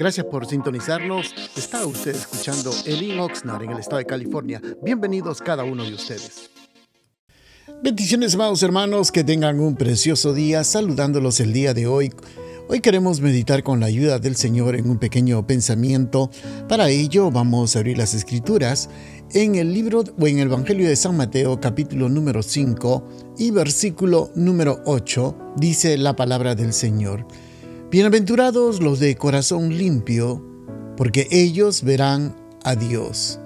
Gracias por sintonizarnos. Está usted escuchando Elin Oxnard en el estado de California. Bienvenidos cada uno de ustedes. Bendiciones, amados hermanos, que tengan un precioso día. Saludándolos el día de hoy. Hoy queremos meditar con la ayuda del Señor en un pequeño pensamiento. Para ello vamos a abrir las escrituras en el libro o en el Evangelio de San Mateo capítulo número 5 y versículo número 8 dice la palabra del Señor. Bienaventurados los de corazón limpio, porque ellos verán a Dios.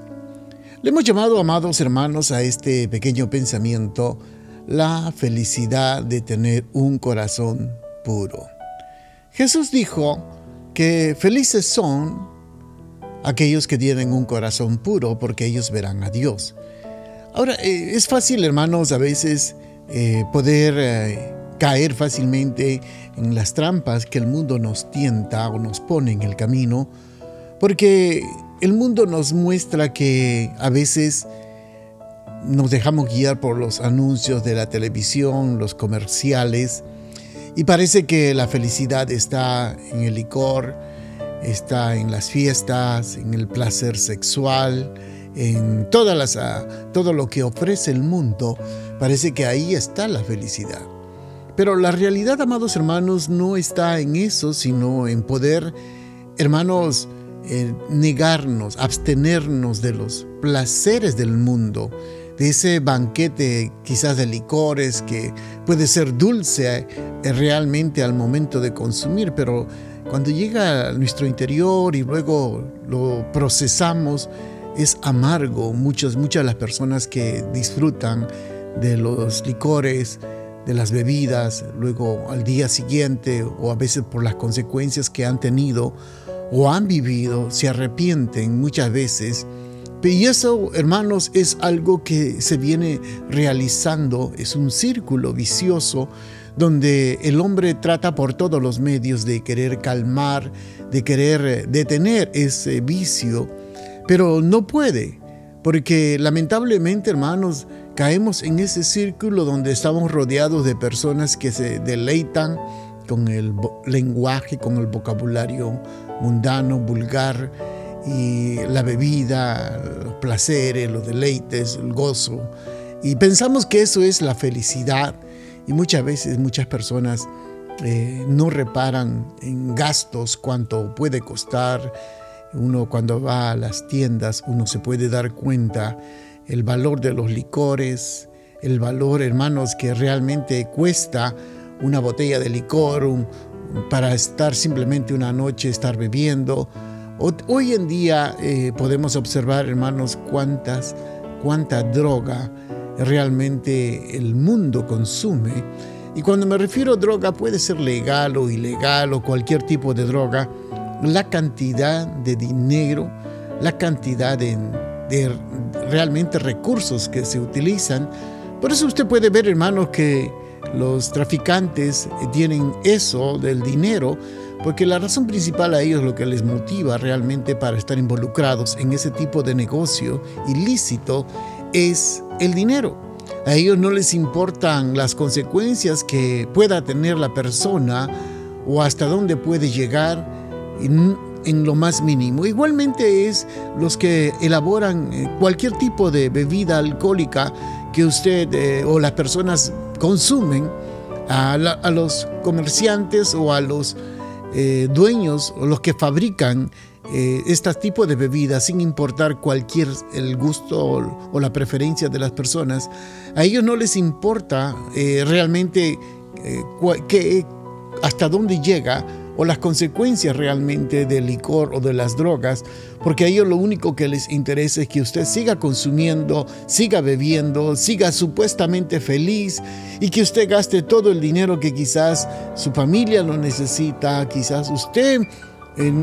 Le hemos llamado, amados hermanos, a este pequeño pensamiento la felicidad de tener un corazón puro. Jesús dijo que felices son aquellos que tienen un corazón puro, porque ellos verán a Dios. Ahora, eh, es fácil, hermanos, a veces eh, poder eh, caer fácilmente en las trampas que el mundo nos tienta o nos pone en el camino, porque el mundo nos muestra que a veces nos dejamos guiar por los anuncios de la televisión, los comerciales, y parece que la felicidad está en el licor, está en las fiestas, en el placer sexual, en todas las, ah, todo lo que ofrece el mundo. Parece que ahí está la felicidad. Pero la realidad, amados hermanos, no está en eso, sino en poder, hermanos, eh, negarnos, abstenernos de los placeres del mundo, de ese banquete quizás de licores que puede ser dulce eh, realmente al momento de consumir, pero cuando llega a nuestro interior y luego lo procesamos, es amargo. Muchas, muchas las personas que disfrutan de los licores, de las bebidas, luego al día siguiente o a veces por las consecuencias que han tenido o han vivido, se arrepienten muchas veces. Y eso, hermanos, es algo que se viene realizando, es un círculo vicioso donde el hombre trata por todos los medios de querer calmar, de querer detener ese vicio, pero no puede, porque lamentablemente, hermanos, caemos en ese círculo donde estamos rodeados de personas que se deleitan con el lenguaje, con el vocabulario mundano, vulgar, y la bebida, los placeres, los deleites, el gozo. Y pensamos que eso es la felicidad. Y muchas veces muchas personas eh, no reparan en gastos cuánto puede costar. Uno cuando va a las tiendas, uno se puede dar cuenta el valor de los licores, el valor, hermanos, que realmente cuesta una botella de licor para estar simplemente una noche, estar bebiendo. Hoy en día eh, podemos observar, hermanos, cuántas, cuánta droga realmente el mundo consume. Y cuando me refiero a droga, puede ser legal o ilegal o cualquier tipo de droga, la cantidad de dinero, la cantidad de realmente recursos que se utilizan. Por eso usted puede ver, hermanos, que los traficantes tienen eso del dinero, porque la razón principal a ellos lo que les motiva realmente para estar involucrados en ese tipo de negocio ilícito es el dinero. A ellos no les importan las consecuencias que pueda tener la persona o hasta dónde puede llegar en lo más mínimo. Igualmente es los que elaboran eh, cualquier tipo de bebida alcohólica que usted eh, o las personas consumen, a, los comerciantes o a los eh, dueños o los que fabrican este tipo de bebidas, sin importar cualquier el gusto o, la preferencia de las personas, a ellos no les importa realmente hasta dónde llega o las consecuencias realmente del licor o de las drogas, porque a ellos lo único que les interesa es que usted siga consumiendo, siga bebiendo, siga supuestamente feliz y que usted gaste todo el dinero que quizás su familia lo necesita, quizás usted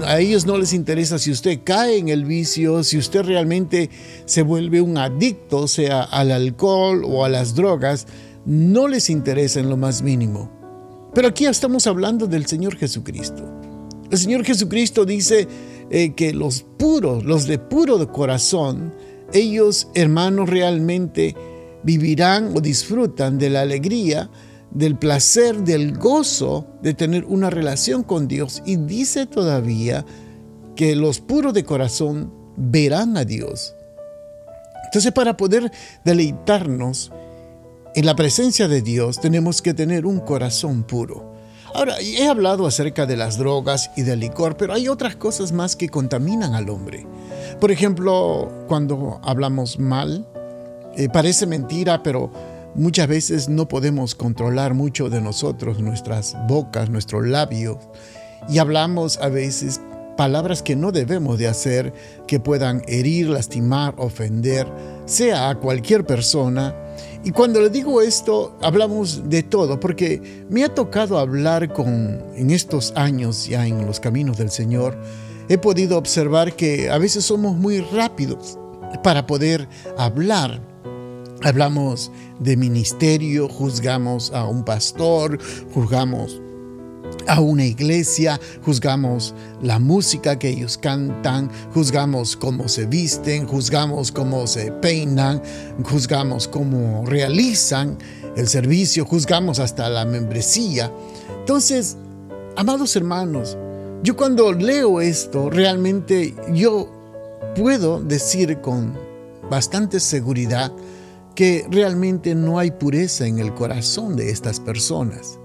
a ellos no les interesa si usted cae en el vicio, si usted realmente se vuelve un adicto, sea al alcohol o a las drogas, no les interesa en lo más mínimo. Pero aquí estamos hablando del Señor Jesucristo. El Señor Jesucristo dice eh, que los puros, los de puro corazón, ellos, hermanos, realmente vivirán o disfrutan de la alegría, del placer, del gozo de tener una relación con Dios. Y dice todavía que los puros de corazón verán a Dios. Entonces para poder deleitarnos en la presencia de Dios tenemos que tener un corazón puro. Ahora, he hablado acerca de las drogas y del licor, pero hay otras cosas más que contaminan al hombre. Por ejemplo, cuando hablamos mal, eh, parece mentira, pero muchas veces no podemos controlar mucho de nosotros, nuestras bocas, nuestros labios, y hablamos a veces palabras que no debemos de hacer, que puedan herir, lastimar, ofender, sea a cualquier persona, y cuando le digo esto, hablamos de todo, porque me ha tocado hablar con, en estos años ya en los caminos del Señor, he podido observar que a veces somos muy rápidos para poder hablar. Hablamos de ministerio, juzgamos a un pastor, juzgamos a una iglesia, juzgamos la música que ellos cantan, juzgamos cómo se visten, juzgamos cómo se peinan, juzgamos cómo realizan el servicio, juzgamos hasta la membresía. Entonces, amados hermanos, yo cuando leo esto, realmente yo puedo decir con bastante seguridad que realmente no hay pureza en el corazón de estas personas.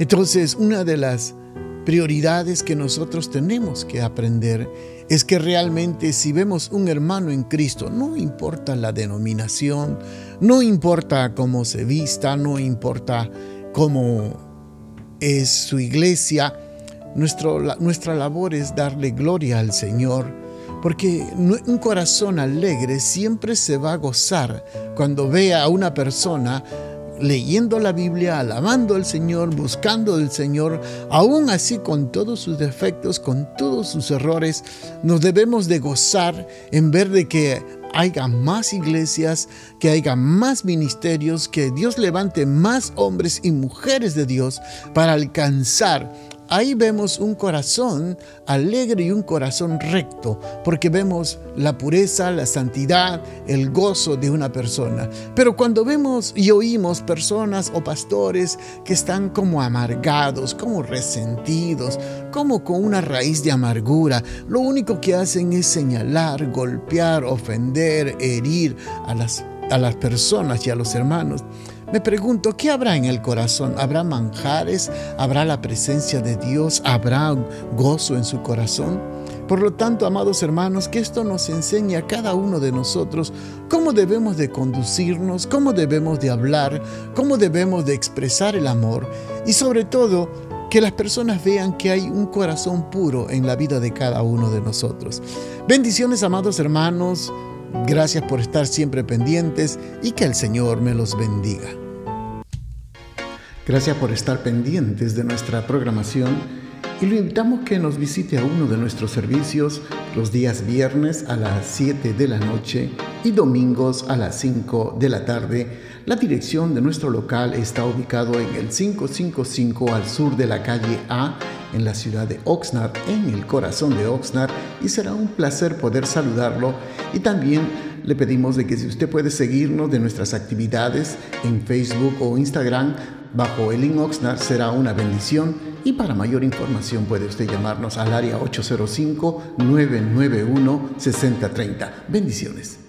Entonces, una de las prioridades que nosotros tenemos que aprender es que realmente si vemos un hermano en Cristo, no importa la denominación, no importa cómo se vista, no importa cómo es su iglesia, nuestra labor es darle gloria al Señor, porque un corazón alegre siempre se va a gozar cuando vea a una persona leyendo la Biblia, alabando al Señor, buscando al Señor, aún así con todos sus defectos, con todos sus errores, nos debemos de gozar en ver de que haya más iglesias, que haya más ministerios, que Dios levante más hombres y mujeres de Dios para alcanzar ahí vemos un corazón alegre y un corazón recto, porque vemos la pureza, la santidad, el gozo de una persona. Pero cuando vemos y oímos personas o pastores que están como amargados, como resentidos, como con una raíz de amargura, lo único que hacen es señalar, golpear, ofender, herir a las, a las personas y a los hermanos. Me pregunto, ¿qué habrá en el corazón? ¿Habrá manjares? ¿Habrá la presencia de Dios? ¿Habrá gozo en su corazón? Por lo tanto, amados hermanos, que esto nos enseñe a cada uno de nosotros cómo debemos de conducirnos, cómo debemos de hablar, cómo debemos de expresar el amor y sobre todo que las personas vean que hay un corazón puro en la vida de cada uno de nosotros. Bendiciones, amados hermanos. Gracias por estar siempre pendientes y que el Señor me los bendiga. Gracias por estar pendientes de nuestra programación y lo invitamos que nos visite a uno de nuestros servicios los días viernes a las 7 de la noche y domingos a las 5 de la tarde. La dirección de nuestro local está ubicado en el 555 al sur de la calle A en la ciudad de Oxnard, en el corazón de Oxnard, y será un placer poder saludarlo. Y también le pedimos de que si usted puede seguirnos de nuestras actividades en Facebook o Instagram bajo el Oxnard será una bendición y para mayor información puede usted llamarnos al área 805-991-6030. Bendiciones.